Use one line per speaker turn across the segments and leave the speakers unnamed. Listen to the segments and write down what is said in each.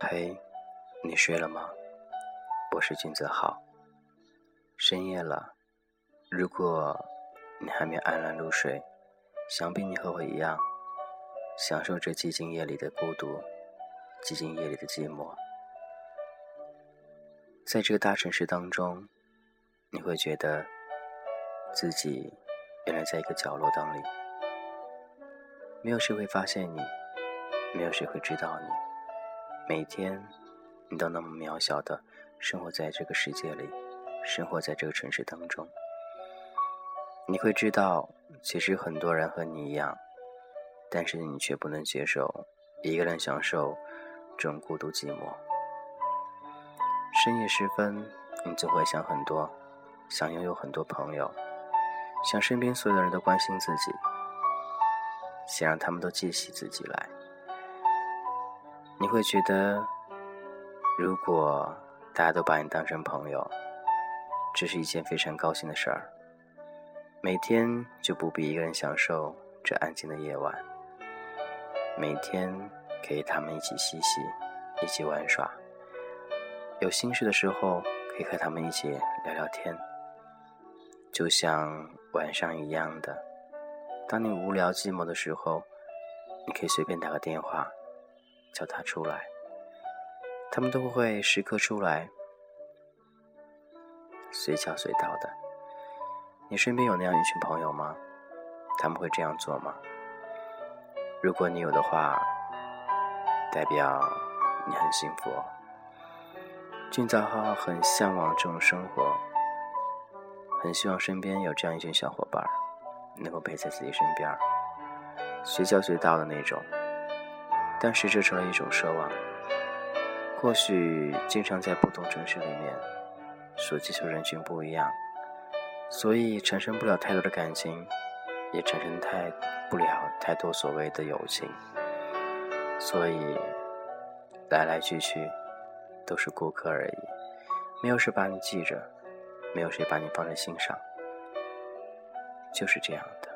嘿，你睡了吗？我是君泽浩。深夜了，如果你还没安然入睡，想必你和我一样，享受着寂静夜里的孤独，寂静夜里的寂寞。在这个大城市当中，你会觉得自己原来在一个角落当里，没有谁会发现你，没有谁会知道你。每天，你都那么渺小的生活在这个世界里，生活在这个城市当中。你会知道，其实很多人和你一样，但是你却不能接受一个人享受这种孤独寂寞。深夜时分，你就会想很多，想拥有很多朋友，想身边所有的人都关心自己，想让他们都记起自己来。你会觉得，如果大家都把你当成朋友，这是一件非常高兴的事儿。每天就不必一个人享受这安静的夜晚，每天可以他们一起嬉戏，一起玩耍。有心事的时候，可以和他们一起聊聊天，就像晚上一样的。当你无聊寂寞的时候，你可以随便打个电话，叫他出来，他们都会时刻出来，随叫随到的。你身边有那样一群朋友吗？他们会这样做吗？如果你有的话，代表你很幸福。俊早浩很向往这种生活，很希望身边有这样一群小伙伴，能够陪在自己身边，随叫随到的那种。但是这成了一种奢望。或许经常在不同城市里面，所接触人群不一样，所以产生不了太多的感情，也产生太不了太多所谓的友情。所以来来去去。都是顾客而已，没有谁把你记着，没有谁把你放在心上，就是这样的。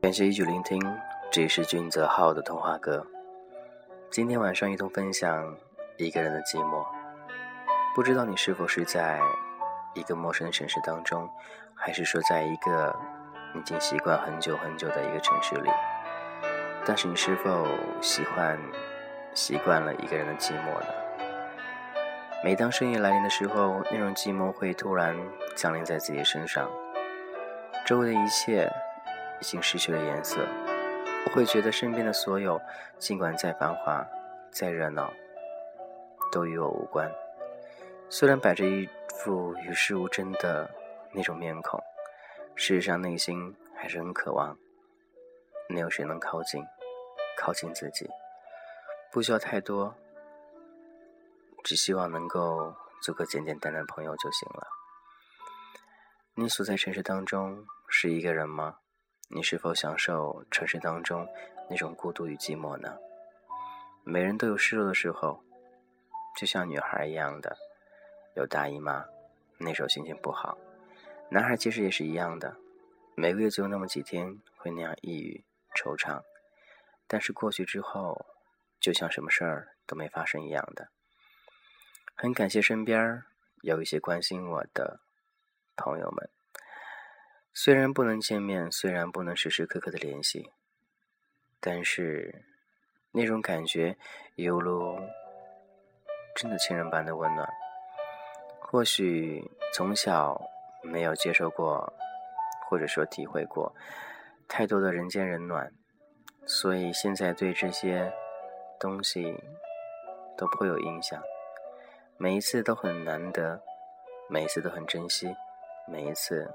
感谢一句聆听，这里是君泽浩的童话歌。今天晚上一同分享一个人的寂寞，不知道你是否是在一个陌生的城市当中，还是说在一个。已经习惯很久很久的一个城市里，但是你是否喜欢习惯了一个人的寂寞呢？每当深夜来临的时候，那种寂寞会突然降临在自己身上，周围的一切已经失去了颜色。会觉得身边的所有，尽管再繁华、再热闹，都与我无关。虽然摆着一副与世无争的那种面孔。事实上，内心还是很渴望，能有谁能靠近，靠近自己，不需要太多，只希望能够做个简简单单的朋友就行了。你所在城市当中是一个人吗？你是否享受城市当中那种孤独与寂寞呢？每人都有失落的时候，就像女孩一样的，有大姨妈，那时候心情不好。男孩其实也是一样的，每个月就那么几天会那样抑郁惆怅，但是过去之后，就像什么事儿都没发生一样的。很感谢身边有一些关心我的朋友们，虽然不能见面，虽然不能时时刻刻的联系，但是那种感觉犹如真的亲人般的温暖。或许从小。没有接受过，或者说体会过太多的人间冷暖，所以现在对这些东西都颇有印象。每一次都很难得，每一次都很珍惜，每一次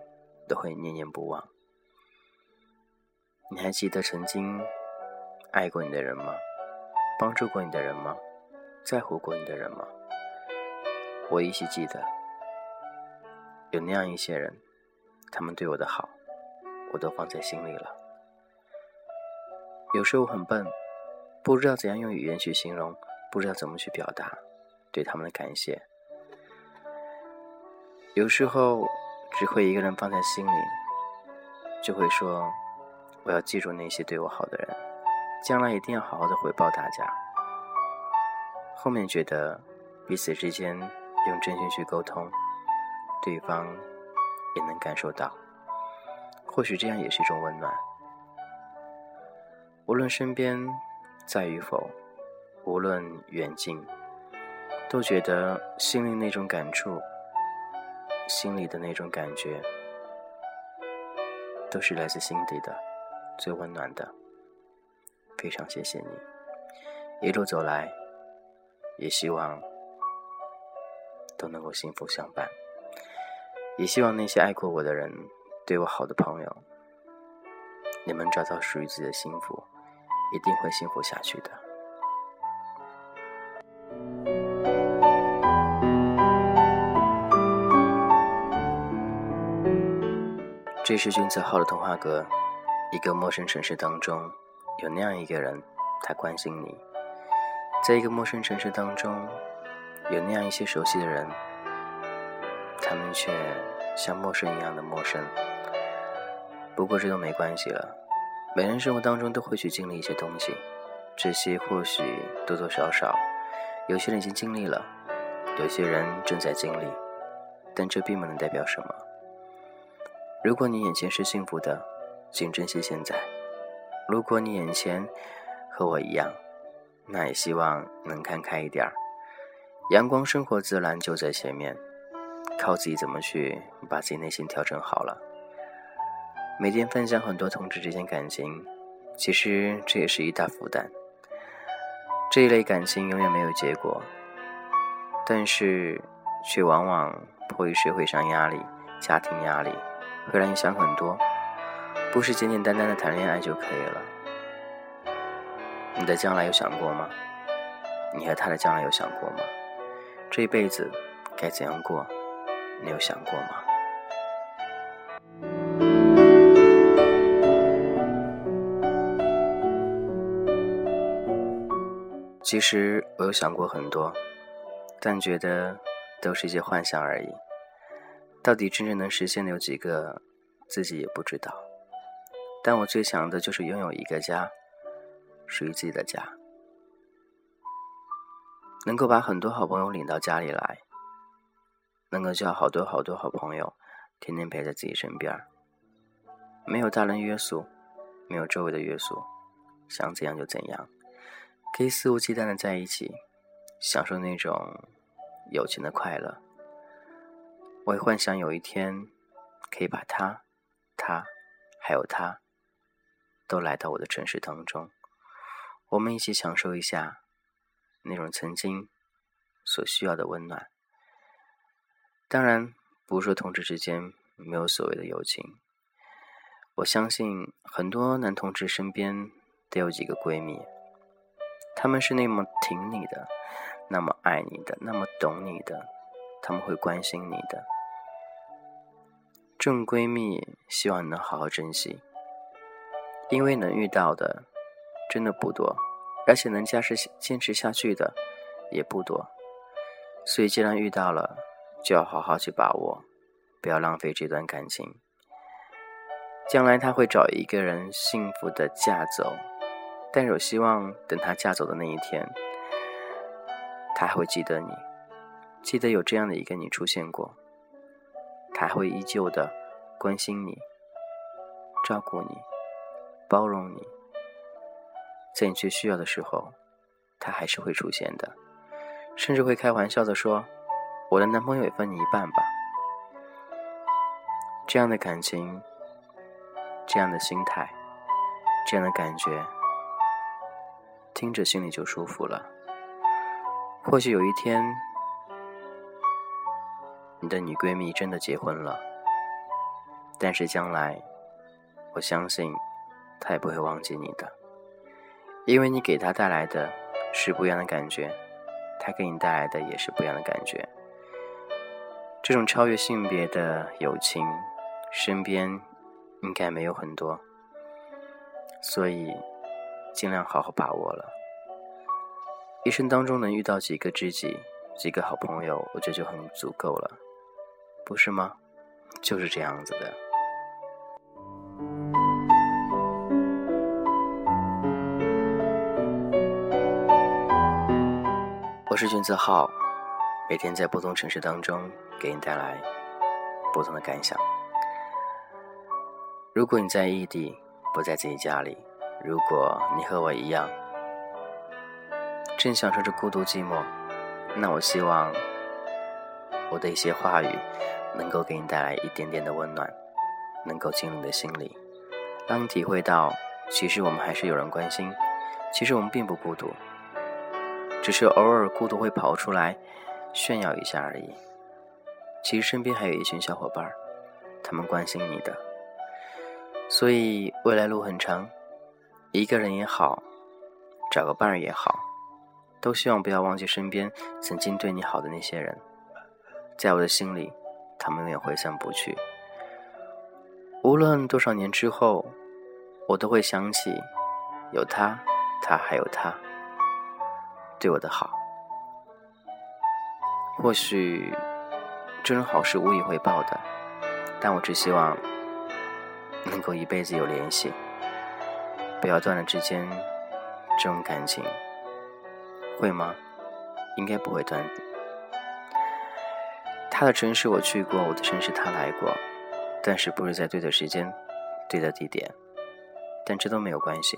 都会念念不忘。你还记得曾经爱过你的人吗？帮助过你的人吗？在乎过你的人吗？我依稀记得。有那样一些人，他们对我的好，我都放在心里了。有时候很笨，不知道怎样用语言去形容，不知道怎么去表达。对他们的感谢。有时候只会一个人放在心里，就会说：“我要记住那些对我好的人，将来一定要好好的回报大家。”后面觉得彼此之间用真心去沟通，对方也能感受到，或许这样也是一种温暖。无论身边在与否，无论远近，都觉得心里那种感触，心里的那种感觉，都是来自心底的，最温暖的。非常谢谢你，一路走来，也希望都能够幸福相伴，也希望那些爱过我的人，对我好的朋友，你们找到属于自己的幸福。一定会幸福下去的。这是君子号的童话阁。一个陌生城市当中，有那样一个人，他关心你；在一个陌生城市当中，有那样一些熟悉的人，他们却像陌生一样的陌生。不过这都没关系了。每人生活当中都会去经历一些东西，这些或许多多少少，有些人已经经历了，有些人正在经历，但这并不能代表什么。如果你眼前是幸福的，请珍惜现在；如果你眼前和我一样，那也希望能看开一点儿。阳光、生活、自然就在前面，靠自己怎么去把自己内心调整好了。每天分享很多同志之间感情，其实这也是一大负担。这一类感情永远没有结果，但是却往往迫于社会上压力、家庭压力，会让你想很多。不是简简单单的谈恋爱就可以了。你的将来有想过吗？你和他的将来有想过吗？这一辈子该怎样过？你有想过吗？其实我有想过很多，但觉得都是一些幻想而已。到底真正能实现的有几个，自己也不知道。但我最想的就是拥有一个家，属于自己的家，能够把很多好朋友领到家里来，能够叫好多好多好朋友，天天陪在自己身边没有大人约束，没有周围的约束，想怎样就怎样。可以肆无忌惮的在一起，享受那种友情的快乐。我也幻想有一天，可以把他、他，还有他，都来到我的城市当中，我们一起享受一下那种曾经所需要的温暖。当然，不是说同志之间没有所谓的友情。我相信很多男同志身边都有几个闺蜜。他们是那么挺你的，那么爱你的，那么懂你的，他们会关心你的。正闺蜜，希望你能好好珍惜，因为能遇到的真的不多，而且能坚持坚持下去的也不多。所以，既然遇到了，就要好好去把握，不要浪费这段感情。将来他会找一个人幸福的嫁走。但有希望，等她嫁走的那一天，她还会记得你，记得有这样的一个你出现过，她还会依旧的关心你、照顾你、包容你，在你最需要的时候，她还是会出现的，甚至会开玩笑的说：“我的男朋友也分你一半吧。”这样的感情，这样的心态，这样的感觉。听着心里就舒服了。或许有一天，你的女闺蜜真的结婚了，但是将来，我相信她也不会忘记你的，因为你给她带来的是不一样的感觉，她给你带来的也是不一样的感觉。这种超越性别的友情，身边应该没有很多，所以。尽量好好把握了。一生当中能遇到几个知己，几个好朋友，我觉得就很足够了，不是吗？就是这样子的。我是君子浩，每天在不同城市当中给你带来不同的感想。如果你在异地，不在自己家里；如果你和我一样，正享受着孤独寂寞，那我希望我的一些话语能够给你带来一点点的温暖，能够进入你的心里，让你体会到，其实我们还是有人关心，其实我们并不孤独。只是偶尔孤独会跑出来炫耀一下而已。其实身边还有一群小伙伴，他们关心你的。所以未来路很长，一个人也好，找个伴儿也好，都希望不要忘记身边曾经对你好的那些人。在我的心里，他们永远挥散不去。无论多少年之后，我都会想起，有他，他还有他。对我的好，或许这种好是无以回报的，但我只希望能够一辈子有联系，不要断了之间这种感情，会吗？应该不会断。他的城市我去过，我的城市他来过，但是不是在对的时间、对的地点，但这都没有关系，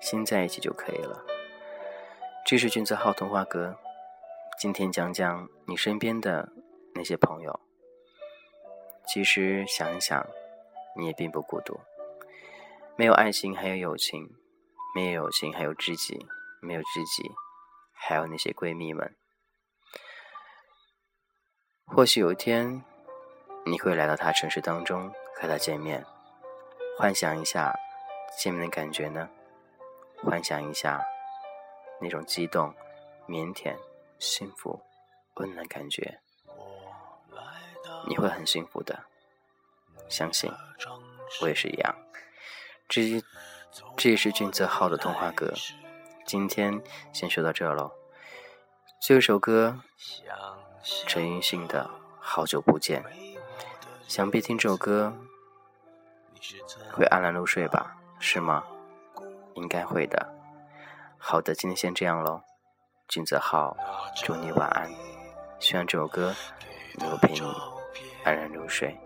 心在一起就可以了。这是君子号童话阁，今天讲讲你身边的那些朋友。其实想一想，你也并不孤独。没有爱情，还有友情；没有友情，还有知己；没有知己，还有那些闺蜜们。或许有一天，你会来到他城市当中和他见面，幻想一下见面的感觉呢？幻想一下。那种激动、腼腆、幸福、温暖感觉，你会很幸福的。相信我也是一样。这这也是俊泽浩的童话歌。今天先说到这喽。最后一首歌，陈奕迅的《好久不见》。想必听这首歌会安然入睡吧？是吗？应该会的。好的，今天先这样喽。君泽浩，祝你晚安。希望这首歌能够陪你安然入睡。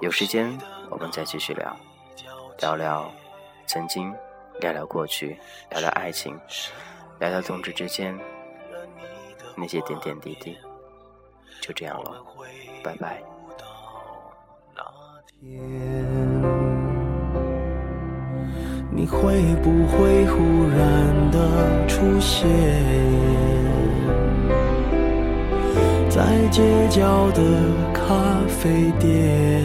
有时间我们再继续聊，聊聊曾经，聊聊过去，聊聊爱情，聊聊同志之间那些点点滴滴。就这样了，拜拜。
你会不会忽然的出现在街角的咖啡店？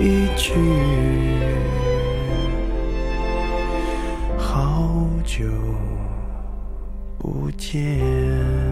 一句，好久不见。